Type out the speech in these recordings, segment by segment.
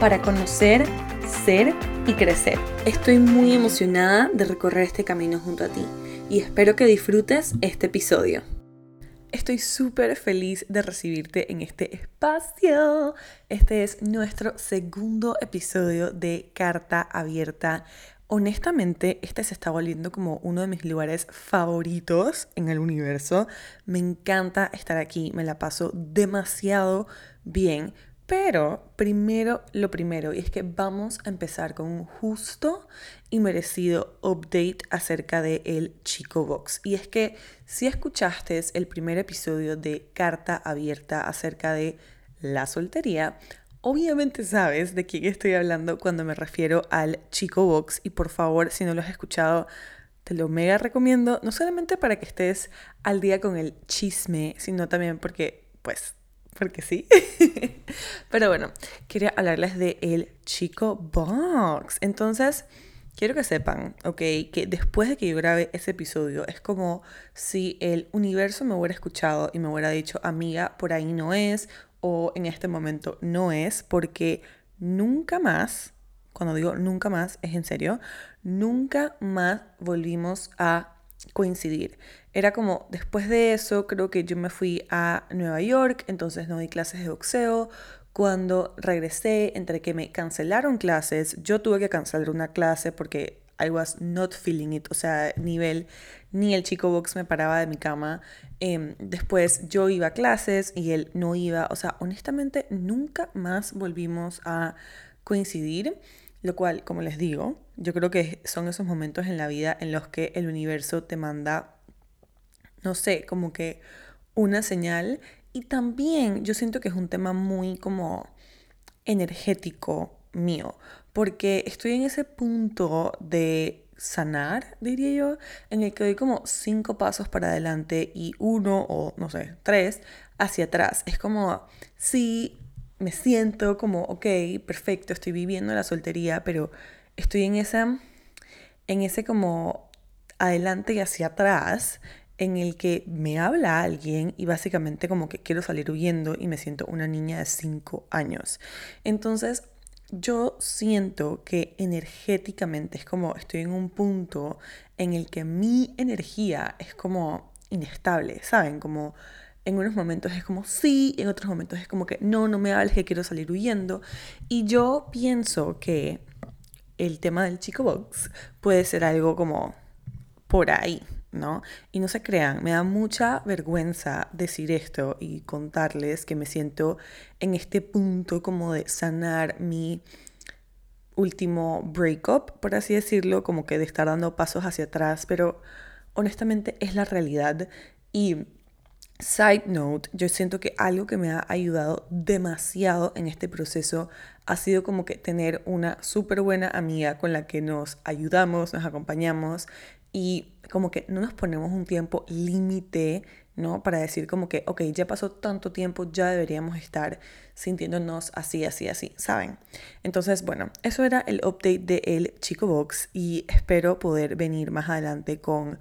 para conocer, ser y crecer. Estoy muy emocionada de recorrer este camino junto a ti y espero que disfrutes este episodio. Estoy súper feliz de recibirte en este espacio. Este es nuestro segundo episodio de Carta Abierta. Honestamente, este se está volviendo como uno de mis lugares favoritos en el universo. Me encanta estar aquí, me la paso demasiado bien pero primero lo primero, y es que vamos a empezar con un justo y merecido update acerca de el Chico Box. Y es que si escuchaste el primer episodio de Carta Abierta acerca de la soltería, obviamente sabes de quién estoy hablando cuando me refiero al Chico Box. Y por favor, si no lo has escuchado, te lo mega recomiendo, no solamente para que estés al día con el chisme, sino también porque, pues, porque sí. Pero bueno, quería hablarles de el Chico Box. Entonces, quiero que sepan, ok, que después de que yo grabé ese episodio, es como si el universo me hubiera escuchado y me hubiera dicho, amiga, por ahí no es, o en este momento no es, porque nunca más, cuando digo nunca más, es en serio, nunca más volvimos a coincidir. Era como, después de eso, creo que yo me fui a Nueva York, entonces no di clases de boxeo. Cuando regresé, entre que me cancelaron clases, yo tuve que cancelar una clase porque I was not feeling it, o sea, nivel, ni el chico box me paraba de mi cama. Em, después yo iba a clases y él no iba, o sea, honestamente nunca más volvimos a coincidir. Lo cual, como les digo, yo creo que son esos momentos en la vida en los que el universo te manda, no sé, como que una señal. Y también yo siento que es un tema muy como energético mío, porque estoy en ese punto de sanar, diría yo, en el que doy como cinco pasos para adelante y uno o no sé, tres hacia atrás. Es como, sí, me siento como, ok, perfecto, estoy viviendo la soltería, pero estoy en esa, en ese como adelante y hacia atrás en el que me habla alguien y básicamente como que quiero salir huyendo y me siento una niña de 5 años. Entonces, yo siento que energéticamente es como estoy en un punto en el que mi energía es como inestable, ¿saben? Como en unos momentos es como sí, en otros momentos es como que no, no me hables que quiero salir huyendo. Y yo pienso que el tema del chico box puede ser algo como por ahí, ¿no? Y no se crean, me da mucha vergüenza decir esto y contarles que me siento en este punto como de sanar mi último breakup, por así decirlo, como que de estar dando pasos hacia atrás, pero honestamente es la realidad y Side note, yo siento que algo que me ha ayudado demasiado en este proceso ha sido como que tener una súper buena amiga con la que nos ayudamos, nos acompañamos y como que no nos ponemos un tiempo límite, ¿no? Para decir como que, ok, ya pasó tanto tiempo, ya deberíamos estar sintiéndonos así, así, así, ¿saben? Entonces, bueno, eso era el update de El Chico Box y espero poder venir más adelante con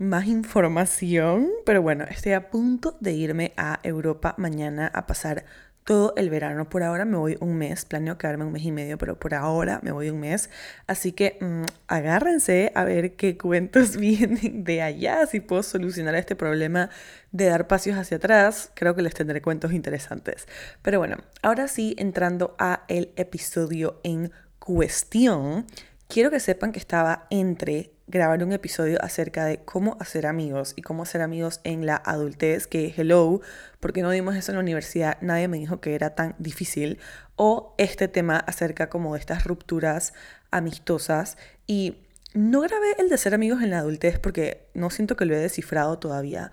más información, pero bueno, estoy a punto de irme a Europa mañana a pasar todo el verano. Por ahora me voy un mes, planeo quedarme un mes y medio, pero por ahora me voy un mes. Así que mm, agárrense a ver qué cuentos vienen de allá, si puedo solucionar este problema de dar pasos hacia atrás. Creo que les tendré cuentos interesantes. Pero bueno, ahora sí, entrando a el episodio en cuestión, quiero que sepan que estaba entre grabar un episodio acerca de cómo hacer amigos y cómo hacer amigos en la adultez, que hello, porque no dimos eso en la universidad, nadie me dijo que era tan difícil, o este tema acerca como de estas rupturas amistosas y no grabé el de ser amigos en la adultez porque no siento que lo he descifrado todavía.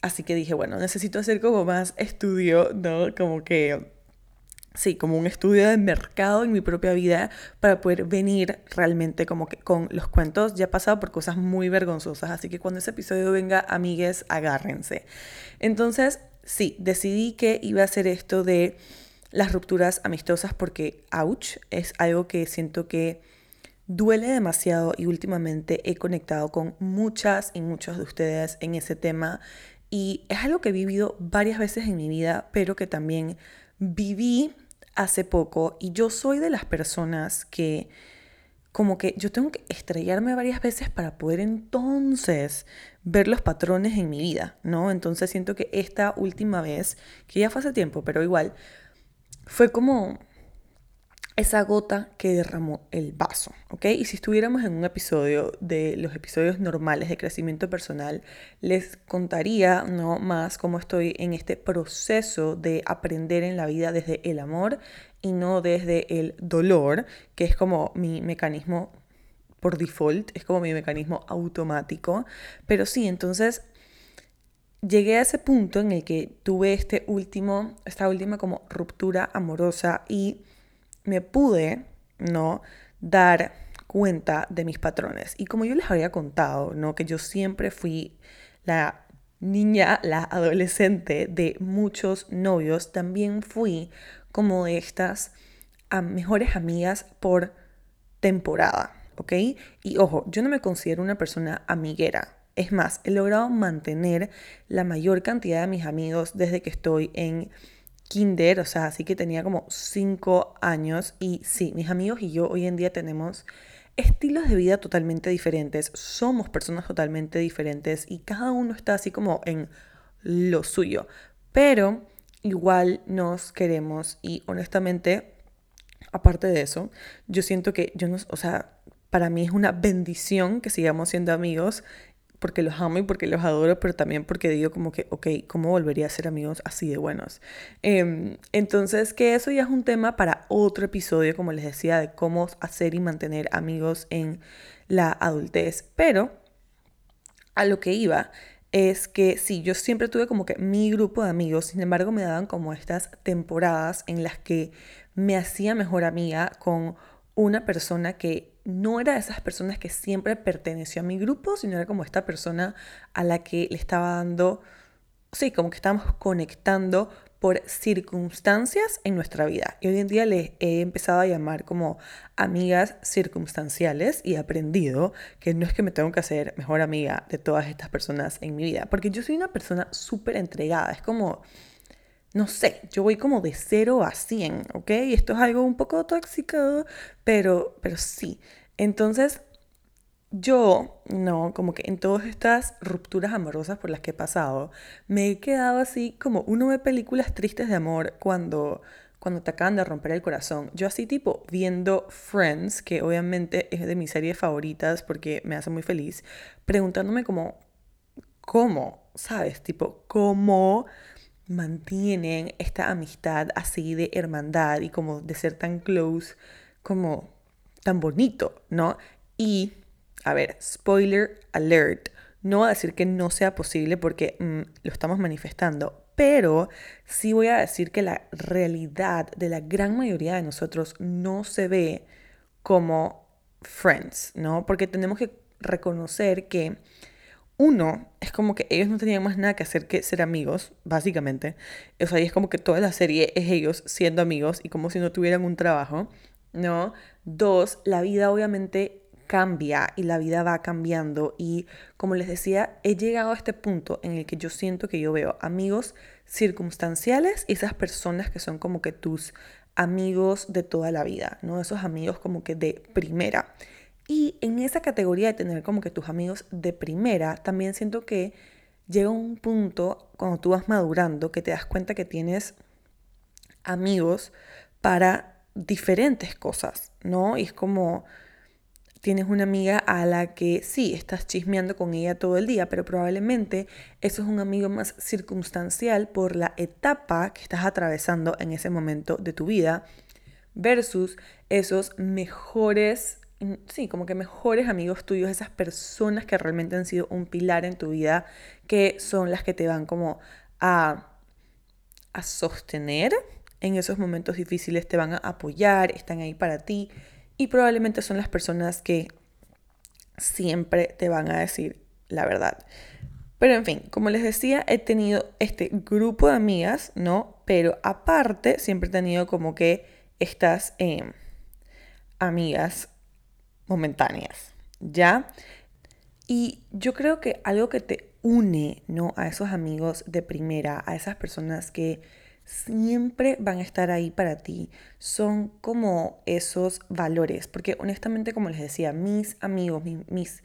Así que dije, bueno, necesito hacer como más estudio, ¿no? Como que sí, como un estudio de mercado en mi propia vida para poder venir realmente como que con los cuentos. Ya he pasado por cosas muy vergonzosas, así que cuando ese episodio venga, amigues, agárrense. Entonces, sí, decidí que iba a hacer esto de las rupturas amistosas porque, ouch, es algo que siento que duele demasiado y últimamente he conectado con muchas y muchos de ustedes en ese tema y es algo que he vivido varias veces en mi vida, pero que también viví hace poco y yo soy de las personas que como que yo tengo que estrellarme varias veces para poder entonces ver los patrones en mi vida, ¿no? Entonces siento que esta última vez, que ya fue hace tiempo, pero igual, fue como esa gota que derramó el vaso, ¿ok? Y si estuviéramos en un episodio de los episodios normales de crecimiento personal, les contaría no más cómo estoy en este proceso de aprender en la vida desde el amor y no desde el dolor, que es como mi mecanismo por default, es como mi mecanismo automático. Pero sí, entonces llegué a ese punto en el que tuve este último, esta última como ruptura amorosa y me pude, ¿no? Dar cuenta de mis patrones. Y como yo les había contado, ¿no? Que yo siempre fui la niña, la adolescente de muchos novios, también fui como de estas mejores amigas por temporada, ¿ok? Y ojo, yo no me considero una persona amiguera. Es más, he logrado mantener la mayor cantidad de mis amigos desde que estoy en kinder, o sea, así que tenía como cinco años y sí, mis amigos y yo hoy en día tenemos estilos de vida totalmente diferentes, somos personas totalmente diferentes y cada uno está así como en lo suyo, pero igual nos queremos y honestamente, aparte de eso, yo siento que yo no, o sea, para mí es una bendición que sigamos siendo amigos porque los amo y porque los adoro, pero también porque digo como que, ok, ¿cómo volvería a ser amigos así de buenos? Em, entonces, que eso ya es un tema para otro episodio, como les decía, de cómo hacer y mantener amigos en la adultez. Pero a lo que iba es que sí, yo siempre tuve como que mi grupo de amigos, sin embargo me daban como estas temporadas en las que me hacía mejor amiga con una persona que no era de esas personas que siempre perteneció a mi grupo, sino era como esta persona a la que le estaba dando, sí, como que estábamos conectando por circunstancias en nuestra vida. Y hoy en día les he empezado a llamar como amigas circunstanciales y he aprendido que no es que me tengo que hacer mejor amiga de todas estas personas en mi vida, porque yo soy una persona súper entregada, es como no sé, yo voy como de 0 a 100, ¿ok? Esto es algo un poco tóxico, pero, pero sí. Entonces, yo, no, como que en todas estas rupturas amorosas por las que he pasado, me he quedado así como uno ve películas tristes de amor cuando, cuando te acaban de romper el corazón. Yo así tipo viendo Friends, que obviamente es de mis series favoritas porque me hace muy feliz, preguntándome como, ¿cómo? ¿Sabes? Tipo, ¿cómo? Mantienen esta amistad así de hermandad y como de ser tan close, como tan bonito, ¿no? Y, a ver, spoiler alert, no voy a decir que no sea posible porque mm, lo estamos manifestando, pero sí voy a decir que la realidad de la gran mayoría de nosotros no se ve como friends, ¿no? Porque tenemos que reconocer que uno, es como que ellos no tenían más nada que hacer que ser amigos, básicamente. O sea, y es como que toda la serie es ellos siendo amigos y como si no tuvieran un trabajo, ¿no? Dos, la vida obviamente cambia y la vida va cambiando y como les decía, he llegado a este punto en el que yo siento que yo veo amigos circunstanciales y esas personas que son como que tus amigos de toda la vida, ¿no? Esos amigos como que de primera. Y en esa categoría de tener como que tus amigos de primera, también siento que llega un punto cuando tú vas madurando que te das cuenta que tienes amigos para diferentes cosas, ¿no? Y es como tienes una amiga a la que sí, estás chismeando con ella todo el día, pero probablemente eso es un amigo más circunstancial por la etapa que estás atravesando en ese momento de tu vida versus esos mejores sí, como que mejores amigos tuyos, esas personas que realmente han sido un pilar en tu vida, que son las que te van como a, a sostener en esos momentos difíciles te van a apoyar, están ahí para ti y probablemente son las personas que siempre te van a decir la verdad. Pero en fin, como les decía, he tenido este grupo de amigas, ¿no? Pero aparte, siempre he tenido como que estas em, amigas momentáneas, ¿ya? Y yo creo que algo que te une, ¿no? A esos amigos de primera, a esas personas que siempre van a estar ahí para ti, son como esos valores. Porque honestamente, como les decía, mis amigos, mis,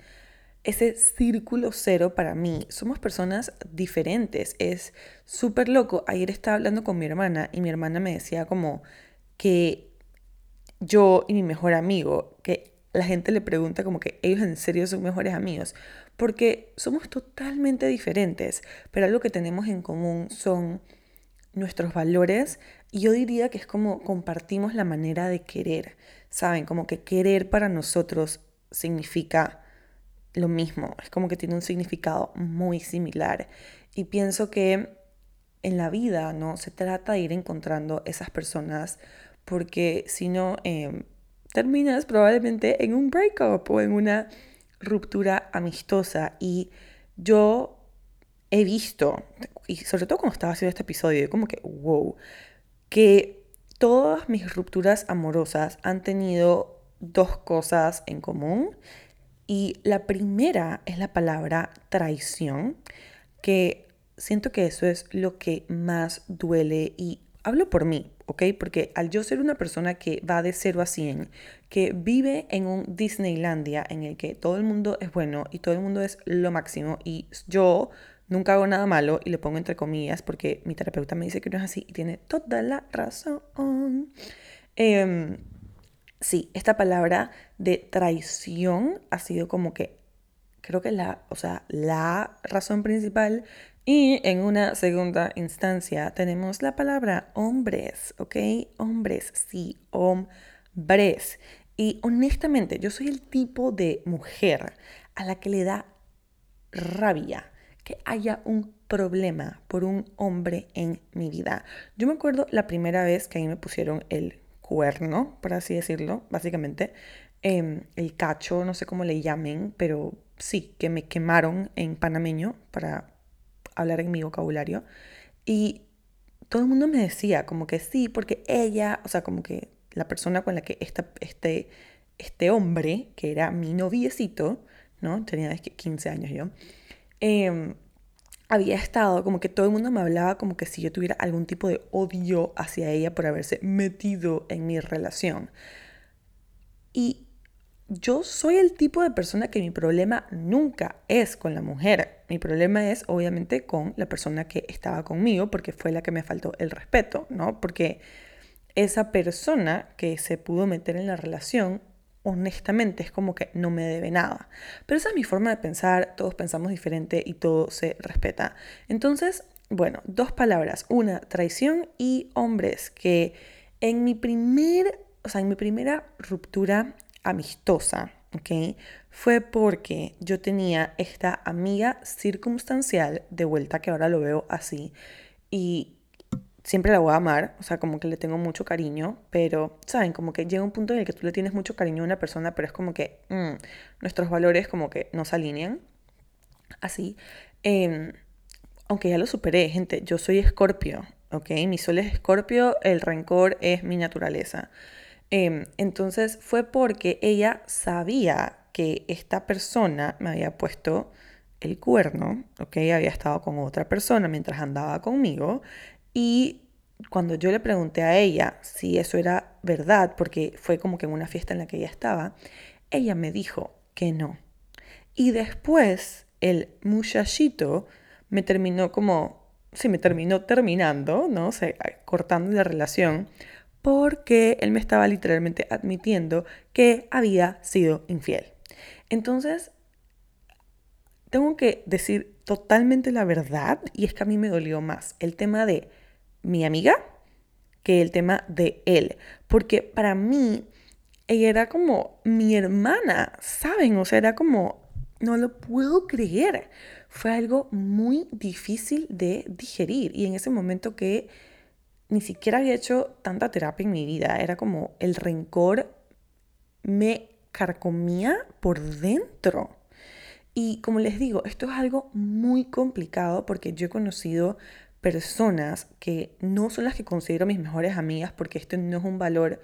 ese círculo cero para mí, somos personas diferentes. Es súper loco. Ayer estaba hablando con mi hermana y mi hermana me decía como que yo y mi mejor amigo, que la gente le pregunta como que ellos en serio son mejores amigos, porque somos totalmente diferentes, pero algo que tenemos en común son nuestros valores y yo diría que es como compartimos la manera de querer, ¿saben? Como que querer para nosotros significa lo mismo, es como que tiene un significado muy similar y pienso que en la vida, ¿no? Se trata de ir encontrando esas personas porque si no, em, terminas probablemente en un breakup o en una ruptura amistosa y yo he visto, y sobre todo cuando estaba haciendo este episodio, como que, wow, que todas mis rupturas amorosas han tenido dos cosas en común. Y la primera es la palabra traición, que siento que eso es lo que más duele y hablo por mí, ¿ok? Porque al yo ser una persona que va de 0 a 100, que vive en un Disneylandia en el que todo el mundo es bueno y todo el mundo es lo máximo y yo nunca hago nada malo y le pongo entre comillas porque mi terapeuta me dice que no es así y tiene toda la razón. Em, sí, esta palabra de traición ha sido como que creo que la, o sea, la razón principal y en una segunda instancia tenemos la palabra hombres, ¿ok? Hombres, sí, hombres. Y honestamente, yo soy el tipo de mujer a la que le da rabia que haya un problema por un hombre en mi vida. Yo me acuerdo la primera vez que a mí me pusieron el cuerno, por así decirlo, básicamente, em, el cacho, no sé cómo le llamen, pero sí, que me quemaron en panameño para hablar en mi vocabulario. Y todo el mundo me decía como que sí, porque ella, o sea, como que la persona con la que esta, este, este hombre, que era mi noviecito, ¿no? Tenía 15 años yo, em, había estado, como que todo el mundo me hablaba como que si yo tuviera algún tipo de odio hacia ella por haberse metido en mi relación. Y yo soy el tipo de persona que mi problema nunca es con la mujer. Mi problema es obviamente con la persona que estaba conmigo porque fue la que me faltó el respeto, ¿no? Porque esa persona que se pudo meter en la relación, honestamente es como que no me debe nada. Pero esa es mi forma de pensar, todos pensamos diferente y todo se respeta. Entonces, bueno, dos palabras, una, traición y hombres, que en mi primer, o sea, en mi primera ruptura amistosa, ¿ok? Fue porque yo tenía esta amiga circunstancial, de vuelta que ahora lo veo así, y siempre la voy a amar, o sea, como que le tengo mucho cariño, pero, ¿saben? Como que llega un punto en el que tú le tienes mucho cariño a una persona, pero es como que mm, nuestros valores como que no se alinean, así. Em, aunque ya lo superé, gente, yo soy escorpio, ¿ok? Mi sol es escorpio, el rencor es mi naturaleza. Em, entonces fue porque ella sabía que esta persona me había puesto el cuerno, ¿ok? Había estado con otra persona mientras andaba conmigo y cuando yo le pregunté a ella si eso era verdad, porque fue como que en una fiesta en la que ella estaba, ella me dijo que no. Y después el muchachito me terminó como, sí, me terminó terminando, ¿no? Cortando la relación porque él me estaba literalmente admitiendo que había sido infiel. Entonces, tengo que decir totalmente la verdad y es que a mí me dolió más el tema de mi amiga que el tema de él, porque para mí ella era como mi hermana, ¿saben? O sea, era como, no lo puedo creer. Fue algo muy difícil de digerir y en ese momento que ni siquiera había hecho tanta terapia en mi vida. Era como el rencor me carcomía por dentro. Y como les digo, esto es algo muy complicado porque yo he conocido personas que no son las que considero mis mejores amigas porque esto no es un valor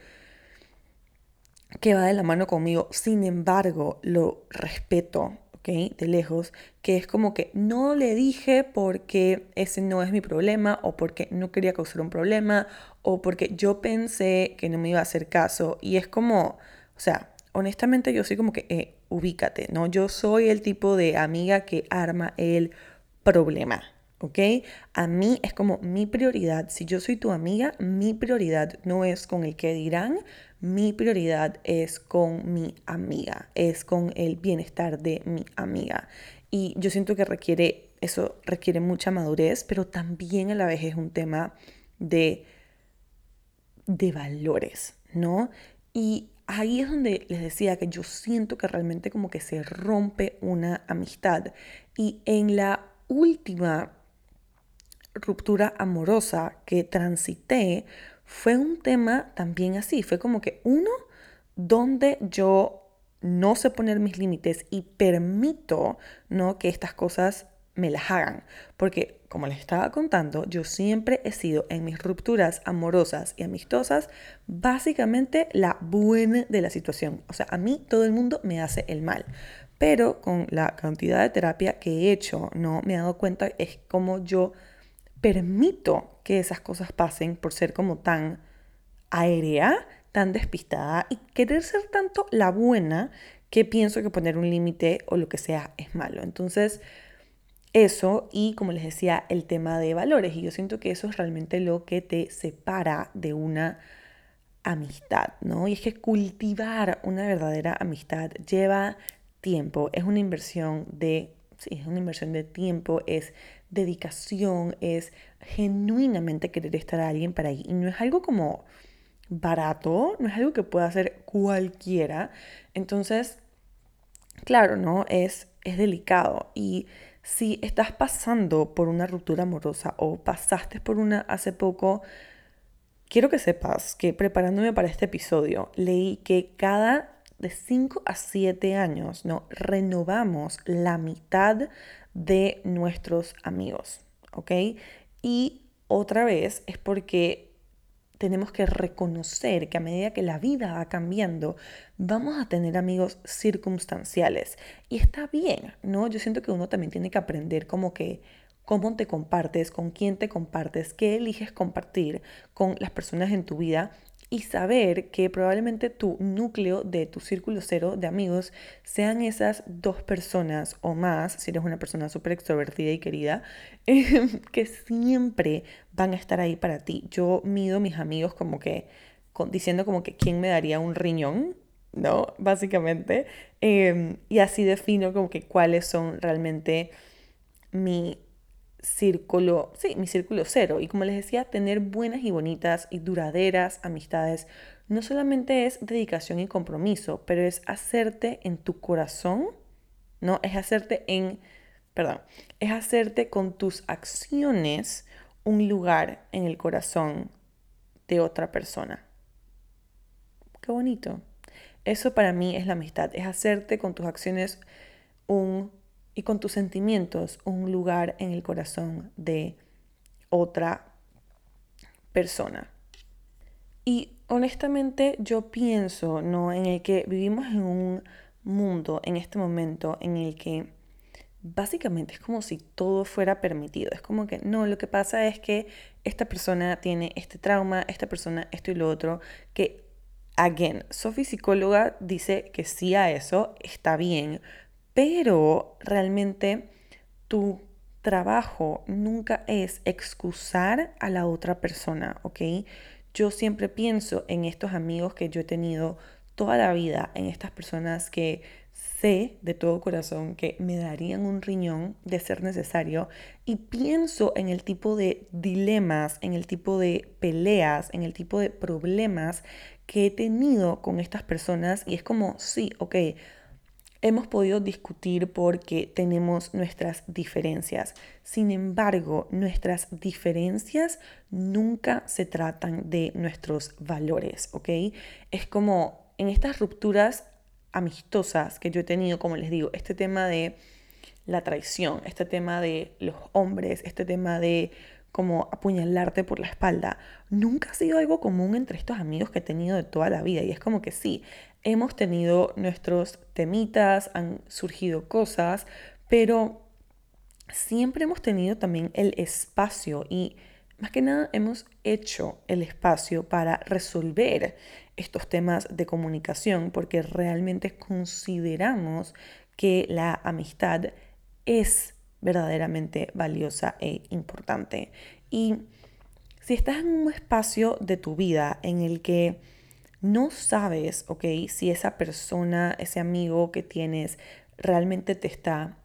que va de la mano conmigo. Sin embargo, lo respeto, ¿ok? De lejos, que es como que no le dije porque ese no es mi problema o porque no quería causar un problema o porque yo pensé que no me iba a hacer caso. Y es como, o sea, honestamente yo soy como que, eh, ubícate, ¿no? Yo soy el tipo de amiga que arma el problema, ¿ok? A mí es como mi prioridad. Si yo soy tu amiga, mi prioridad no es con el que dirán, mi prioridad es con mi amiga, es con el bienestar de mi amiga. Y yo siento que requiere, eso requiere mucha madurez, pero también a la vez es un tema de, de valores, ¿no? Y ahí es donde les decía que yo siento que realmente como que se rompe una amistad. Y en la última ruptura amorosa que transité fue un tema también así. Fue como que uno, donde yo no sé poner mis límites y permito ¿no? que estas cosas me las hagan. Porque, como les estaba contando, yo siempre he sido en mis rupturas amorosas y amistosas básicamente la buena de la situación. O sea, a mí todo el mundo me hace el mal. Pero con la cantidad de terapia que he hecho, no me he dado cuenta es como yo permito que esas cosas pasen por ser como tan aérea, tan despistada y querer ser tanto la buena que pienso que poner un límite o lo que sea es malo. Entonces, eso y como les decía, el tema de valores. Y yo siento que eso es realmente lo que te separa de una amistad, ¿no? Y es que cultivar una verdadera amistad lleva tiempo, es una inversión de, sí, es una inversión de tiempo, es dedicación, es genuinamente querer estar a alguien para ahí. Y no es algo como barato, no es algo que pueda hacer cualquiera. Entonces, claro, ¿no? Es, es delicado y si estás pasando por una ruptura amorosa o pasaste por una hace poco, quiero que sepas que preparándome para este episodio leí que cada de 5 a 7 años, ¿no? Renovamos la mitad de nuestros amigos, ¿ok? Y otra vez es porque tenemos que reconocer que a medida que la vida va cambiando, vamos a tener amigos circunstanciales. Y está bien, ¿no? Yo siento que uno también tiene que aprender como que cómo te compartes, con quién te compartes, qué eliges compartir con las personas en tu vida y saber que probablemente tu núcleo de tu círculo cero de amigos sean esas dos personas o más, si eres una persona súper extrovertida y querida, que siempre van a estar ahí para ti. Yo mido mis amigos como que diciendo como que quién me daría un riñón, ¿no? Básicamente. Em, y así defino como que cuáles son realmente mi círculo, sí, mi círculo cero. Y como les decía, tener buenas y bonitas y duraderas amistades no solamente es dedicación y compromiso, pero es hacerte en tu corazón, ¿no? Es hacerte en, perdón, es hacerte con tus acciones un lugar en el corazón de otra persona. Qué bonito. Eso para mí es la amistad, es hacerte con tus acciones un y con tus sentimientos un lugar en el corazón de otra persona. Y honestamente yo pienso, ¿no? En el que vivimos en un mundo en este momento en el que básicamente es como si todo fuera permitido. Es como que no, lo que pasa es que esta persona tiene este trauma, esta persona esto y lo otro, que, again, Sophie psicóloga dice que sí a eso, está bien, pero realmente tu trabajo nunca es excusar a la otra persona, ¿ok? Yo siempre pienso en estos amigos que yo he tenido toda la vida, en estas personas que sé de todo corazón que me darían un riñón de ser necesario y pienso en el tipo de dilemas, en el tipo de peleas, en el tipo de problemas que he tenido con estas personas y es como, sí, ok, Hemos podido discutir porque tenemos nuestras diferencias. Sin embargo, nuestras diferencias nunca se tratan de nuestros valores, ¿ok? Es como en estas rupturas amistosas que yo he tenido, como les digo, este tema de la traición, este tema de los hombres, este tema de como apuñalarte por la espalda, nunca ha sido algo común entre estos amigos que he tenido de toda la vida. Y es como que sí, hemos tenido nuestros temitas, han surgido cosas, pero siempre hemos tenido también el espacio y más que nada hemos hecho el espacio para resolver estos temas de comunicación porque realmente consideramos que la amistad es verdaderamente valiosa e importante. Y si estás en un espacio de tu vida en el que no sabes, ok, si esa persona, ese amigo que tienes realmente te está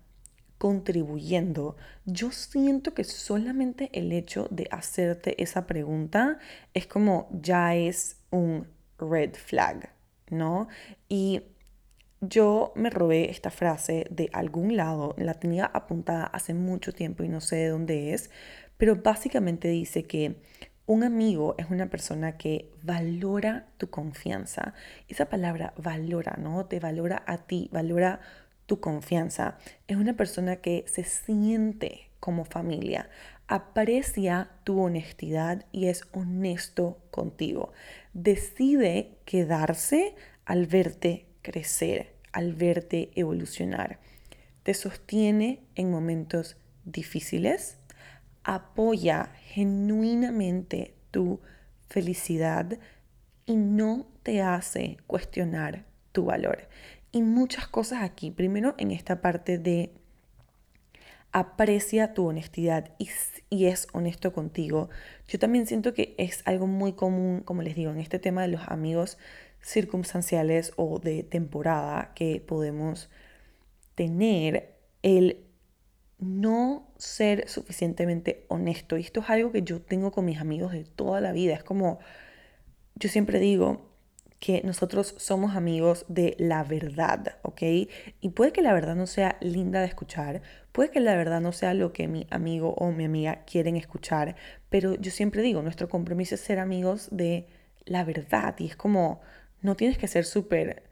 contribuyendo, yo siento que solamente el hecho de hacerte esa pregunta es como ya es un red flag, ¿no? Y yo me robé esta frase de algún lado, la tenía apuntada hace mucho tiempo y no sé de dónde es, pero básicamente dice que un amigo es una persona que valora tu confianza. Esa palabra valora, ¿no? Te valora a ti, valora tu confianza. Es una persona que se siente como familia, aprecia tu honestidad y es honesto contigo. Decide quedarse al verte crecer, al verte evolucionar. Te sostiene en momentos difíciles, apoya genuinamente tu felicidad y no te hace cuestionar tu valor. Y muchas cosas aquí. Primero en esta parte de aprecia tu honestidad y, es honesto contigo. Yo también siento que es algo muy común, como les digo, en este tema de los amigos circunstanciales o de temporada que podemos tener el no ser suficientemente honesto. Y esto es algo que yo tengo con mis amigos de toda la vida. Es como, yo siempre digo que nosotros somos amigos de la verdad, ¿ok? Y puede que la verdad no sea linda de escuchar, puede que la verdad no sea lo que mi amigo o mi amiga quieren escuchar, pero yo siempre digo, nuestro compromiso es ser amigos de la verdad. Y es como, no tienes que ser súper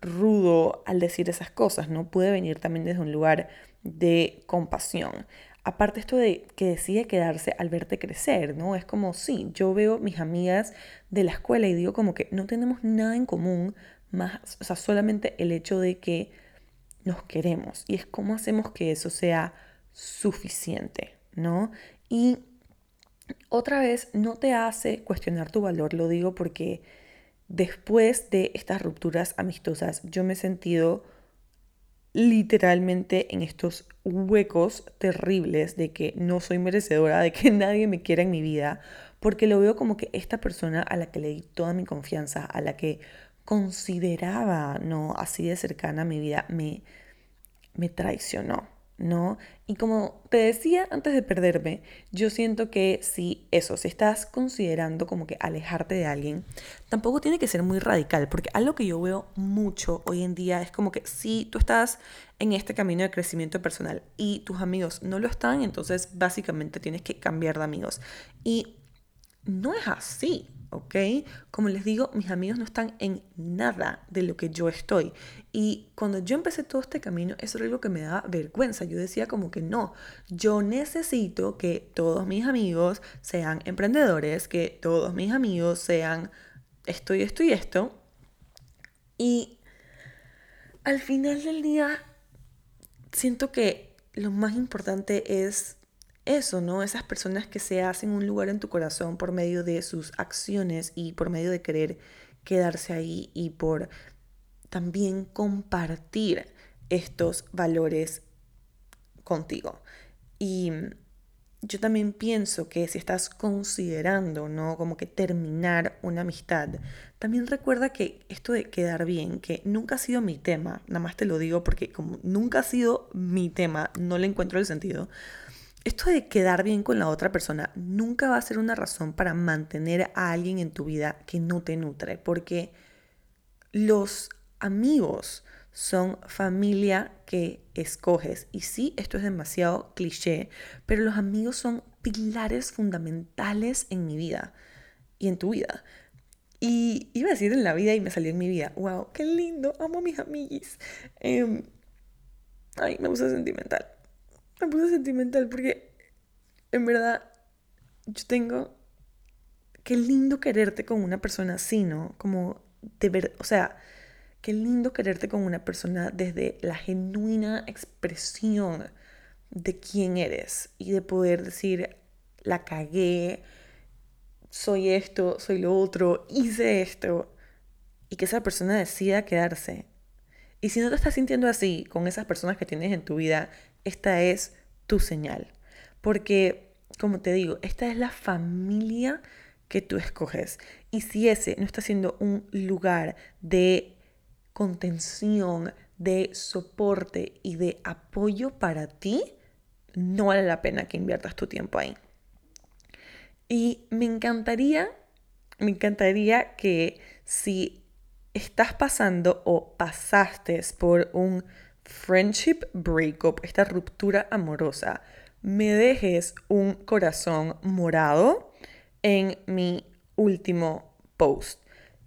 rudo al decir esas cosas, ¿no? Puede venir también desde un lugar de compasión. Aparte esto de que decide quedarse al verte crecer, ¿no? Es como, sí, yo veo mis amigas de la escuela y digo como que no tenemos nada en común, más, o sea, solamente el hecho de que nos queremos. Y es cómo hacemos que eso sea suficiente, ¿no? Y otra vez, no te hace cuestionar tu valor, lo digo porque después de estas rupturas amistosas, yo me he sentido literalmente en estos huecos terribles de que no soy merecedora, de que nadie me quiera en mi vida, porque lo veo como que esta persona a la que le di toda mi confianza, a la que consideraba no así de cercana a mi vida, me, me traicionó. ¿No? Y como te decía antes de perderme, yo siento que si eso, si estás considerando como que alejarte de alguien, tampoco tiene que ser muy radical, porque algo que yo veo mucho hoy en día es como que si tú estás en este camino de crecimiento personal y tus amigos no lo están, entonces básicamente tienes que cambiar de amigos. Y no es así. ¿Ok? Como les digo, mis amigos no están en nada de lo que yo estoy. Y cuando yo empecé todo este camino, eso era algo que me daba vergüenza. Yo decía como que no, yo necesito que todos mis amigos sean emprendedores, que todos mis amigos sean esto y esto y esto. Y al final del día, siento que lo más importante es eso, ¿no? Esas personas que se hacen un lugar en tu corazón por medio de sus acciones y por medio de querer quedarse ahí y por también compartir estos valores contigo. Y yo también pienso que si estás considerando, ¿no? Como que terminar una amistad, también recuerda que esto de quedar bien, que nunca ha sido mi tema, nada más te lo digo porque como nunca ha sido mi tema, no le encuentro el sentido esto de quedar bien con la otra persona nunca va a ser una razón para mantener a alguien en tu vida que no te nutre, porque los amigos son familia que escoges. Y sí, esto es demasiado cliché, pero los amigos son pilares fundamentales en mi vida y en tu vida. Y iba a decir en la vida y me salió en mi vida. ¡Wow! ¡Qué lindo! Amo a mis amiguis. Em, ay, me puse sentimental. Me puse sentimental porque en verdad yo tengo... Qué lindo quererte con una persona así, ¿no? Como de ver, o sea, qué lindo quererte con una persona desde la genuina expresión de quién eres y de poder decir, la cagué, soy esto, soy lo otro, hice esto, y que esa persona decida quedarse. Y si no te estás sintiendo así con esas personas que tienes en tu vida, esta es tu señal. Porque, como te digo, esta es la familia que tú escoges. Y si ese no está siendo un lugar de contención, de soporte y de apoyo para ti, no vale la pena que inviertas tu tiempo ahí. Y me encantaría, me encantaría que si estás pasando o pasaste por un friendship breakup, esta ruptura amorosa, me dejes un corazón morado en mi último post.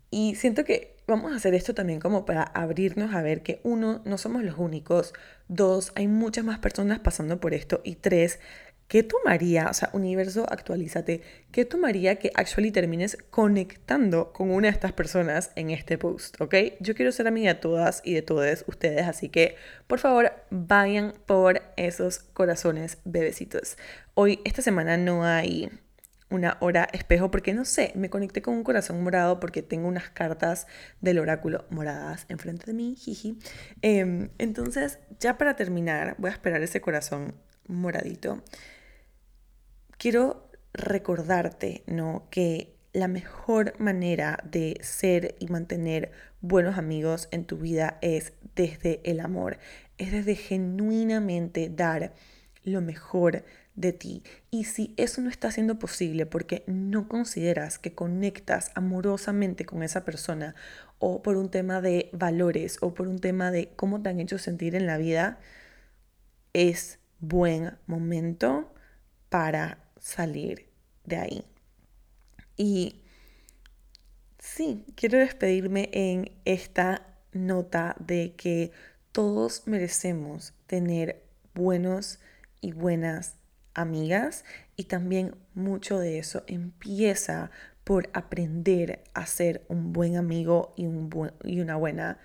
Y siento que vamos a hacer esto también como para abrirnos a ver que uno, no somos los únicos, dos, hay muchas más personas pasando por esto. Y tres, ¿qué tomaría, o sea, universo, actualízate, qué tomaría que actually termines conectando con una de estas personas en este post, ¿ok? Yo quiero ser amiga de todas y de todos ustedes, así que por favor vayan por esos corazones bebecitos. Hoy, esta semana no hay una hora espejo porque no sé, me conecté con un corazón morado porque tengo unas cartas del oráculo moradas enfrente de mí, jiji. Em, entonces, ya para terminar, voy a esperar ese corazón moradito quiero recordarte, ¿no? Que la mejor manera de ser y mantener buenos amigos en tu vida es desde el amor, es desde genuinamente dar lo mejor de ti. Y si eso no está siendo posible porque no consideras que conectas amorosamente con esa persona o por un tema de valores o por un tema de cómo te han hecho sentir en la vida, es buen momento para salir de ahí. Y sí, quiero despedirme en esta nota de que todos merecemos tener buenos y buenas amigas y también mucho de eso empieza por aprender a ser un buen amigo y, un y una buena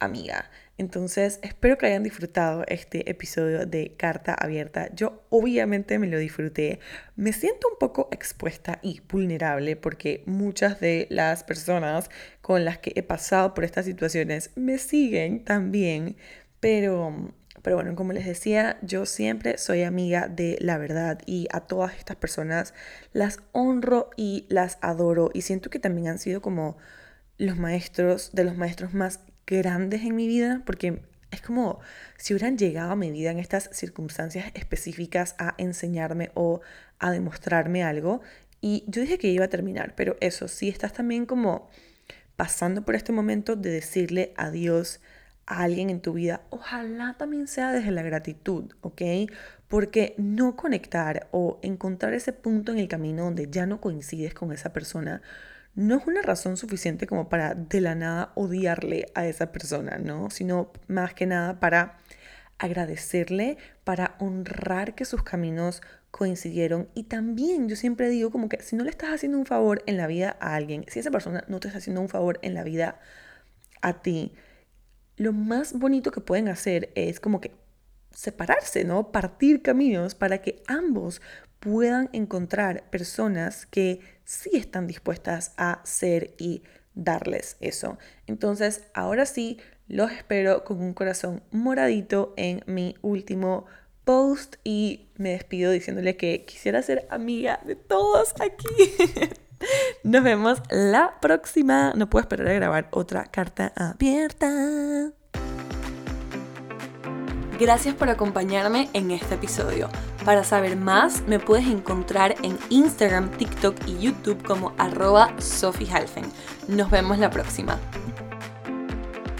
amiga. Entonces, espero que hayan disfrutado este episodio de Carta Abierta. Yo obviamente me lo disfruté. Me siento un poco expuesta y vulnerable porque muchas de las personas con las que he pasado por estas situaciones me siguen también. Pero, pero bueno, como les decía, yo siempre soy amiga de la verdad y a todas estas personas las honro y las adoro y siento que también han sido como los maestros, de los maestros más grandes en mi vida, porque es como si hubieran llegado a mi vida en estas circunstancias específicas a enseñarme o a demostrarme algo. Y yo dije que iba a terminar, pero eso, si estás también como pasando por este momento de decirle adiós a alguien en tu vida, ojalá también sea desde la gratitud, ¿ok? Porque no conectar o encontrar ese punto en el camino donde ya no coincides con esa persona no es una razón suficiente como para de la nada odiarle a esa persona, ¿no? Sino más que nada para agradecerle, para honrar que sus caminos coincidieron y también yo siempre digo como que si no le estás haciendo un favor en la vida a alguien, si esa persona no te está haciendo un favor en la vida a ti, lo más bonito que pueden hacer es como que separarse, ¿no? Partir caminos para que ambos puedan encontrar personas que sí están dispuestas a ser y darles eso. Entonces, ahora sí, los espero con un corazón moradito en mi último post y me despido diciéndole que quisiera ser amiga de todos aquí. Nos vemos la próxima. No puedo esperar a grabar otra carta abierta. Gracias por acompañarme en este episodio. Para saber más, me puedes encontrar en Instagram, TikTok y YouTube como arroba Sophie Nos vemos la próxima.